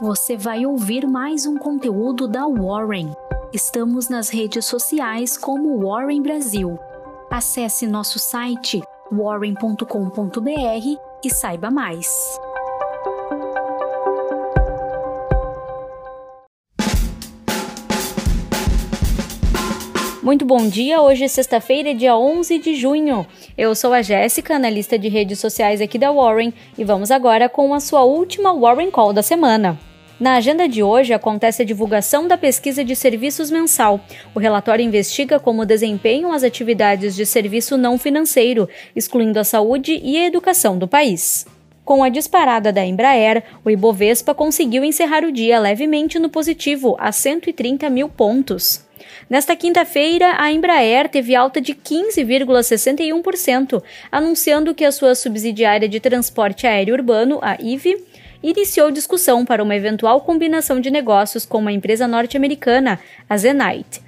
você vai ouvir mais um conteúdo da Warren. Estamos nas redes sociais como Warren Brasil. Acesse nosso site warren.com.br e saiba mais. Muito bom dia, hoje é sexta-feira, dia 11 de junho. Eu sou a Jéssica, analista de redes sociais aqui da Warren, e vamos agora com a sua última Warren Call da semana. Na agenda de hoje acontece a divulgação da pesquisa de serviços mensal. O relatório investiga como desempenham as atividades de serviço não financeiro, excluindo a saúde e a educação do país. Com a disparada da Embraer, o Ibovespa conseguiu encerrar o dia levemente no positivo, a 130 mil pontos. Nesta quinta-feira, a Embraer teve alta de 15,61%, anunciando que a sua subsidiária de transporte aéreo urbano, a IVE, iniciou discussão para uma eventual combinação de negócios com uma empresa norte-americana, a Zenite.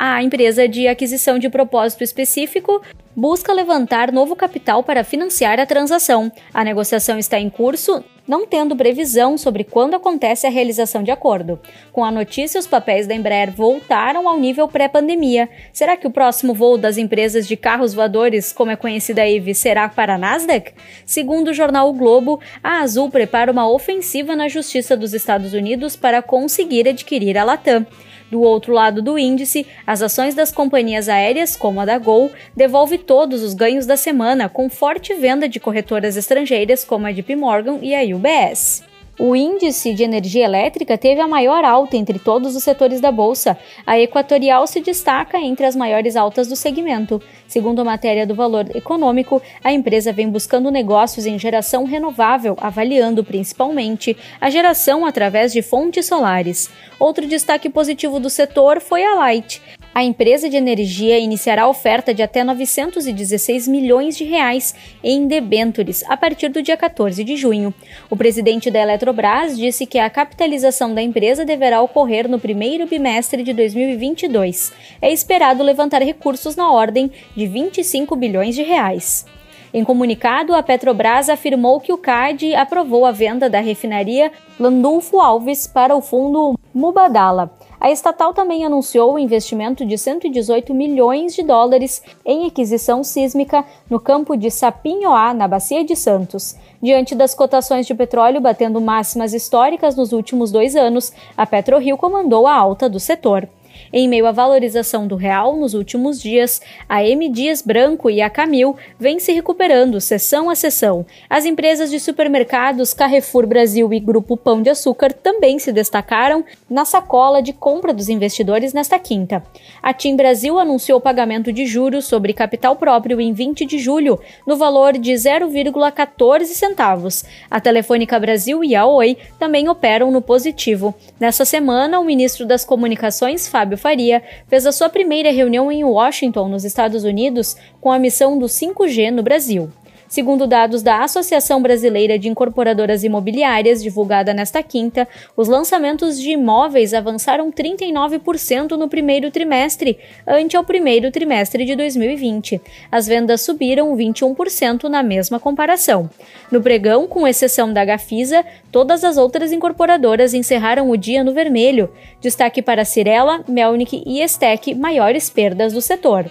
A empresa de aquisição de propósito específico busca levantar novo capital para financiar a transação. A negociação está em curso, não tendo previsão sobre quando acontece a realização de acordo. Com a notícia, os papéis da Embraer voltaram ao nível pré-pandemia. Será que o próximo voo das empresas de carros voadores, como é conhecida a EVE, será para a Nasdaq? Segundo o jornal o Globo, a Azul prepara uma ofensiva na Justiça dos Estados Unidos para conseguir adquirir a Latam. Do outro lado do índice, as ações das companhias aéreas, como a da Gol, devolve todos os ganhos da semana, com forte venda de corretoras estrangeiras como a JP Morgan e a UBS. O índice de energia elétrica teve a maior alta entre todos os setores da bolsa. A Equatorial se destaca entre as maiores altas do segmento. Segundo a matéria do Valor Econômico, a empresa vem buscando negócios em geração renovável, avaliando principalmente a geração através de fontes solares. Outro destaque positivo do setor foi a Light. A empresa de energia iniciará a oferta de até 916 milhões de reais em debêntures a partir do dia 14 de junho. O presidente da Eletrobras disse que a capitalização da empresa deverá ocorrer no primeiro bimestre de 2022. É esperado levantar recursos na ordem de 25 bilhões de reais. Em comunicado, a Petrobras afirmou que o CAD aprovou a venda da refinaria Landulfo Alves para o fundo Mubadala. A estatal também anunciou o investimento de 118 milhões de dólares em aquisição sísmica no campo de Sapinhoá, na Bacia de Santos. Diante das cotações de petróleo batendo máximas históricas nos últimos dois anos, a PetroRio comandou a alta do setor. Em meio à valorização do real nos últimos dias, a M Dias Branco e a Camil vêm se recuperando sessão a sessão. As empresas de supermercados Carrefour Brasil e Grupo Pão de Açúcar também se destacaram na sacola de compra dos investidores nesta quinta. A TIM Brasil anunciou pagamento de juros sobre capital próprio em 20 de julho, no valor de 0,14 centavos. A Telefônica Brasil e a Oi também operam no positivo. Nessa semana, o ministro das Comunicações, Fábio Faria, fez a sua primeira reunião em Washington, nos Estados Unidos, com a missão do 5G no Brasil. Segundo dados da Associação Brasileira de Incorporadoras Imobiliárias, divulgada nesta quinta, os lançamentos de imóveis avançaram 39% no primeiro trimestre, ante ao primeiro trimestre de 2020. As vendas subiram 21% na mesma comparação. No pregão, com exceção da Gafisa, todas as outras incorporadoras encerraram o dia no vermelho. Destaque para Cirela, Melnick e Estec, maiores perdas do setor.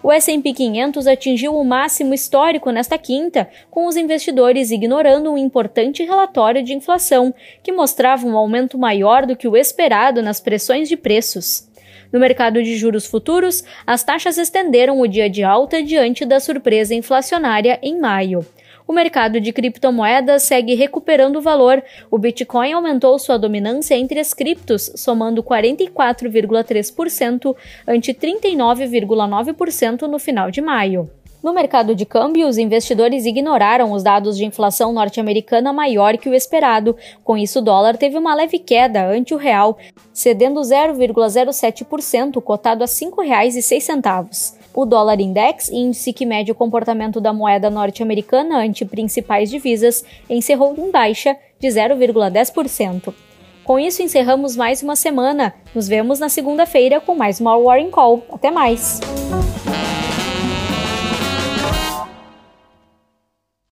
O S&P 500 atingiu o máximo histórico nesta quinta, com os investidores ignorando um importante relatório de inflação, que mostrava um aumento maior do que o esperado nas pressões de preços. No mercado de juros futuros, as taxas estenderam o dia de alta diante da surpresa inflacionária em maio. O mercado de criptomoedas segue recuperando valor. O Bitcoin aumentou sua dominância entre as criptos, somando 44,3% ante 39,9% no final de maio. No mercado de câmbio, os investidores ignoraram os dados de inflação norte-americana maior que o esperado. Com isso, o dólar teve uma leve queda ante o real, cedendo 0,07%, cotado a R$ 5,06. O dólar index, índice que mede o comportamento da moeda norte-americana ante principais divisas, encerrou em baixa de 0,10%. Com isso, encerramos mais uma semana. Nos vemos na segunda-feira com mais uma Warring Call. Até mais!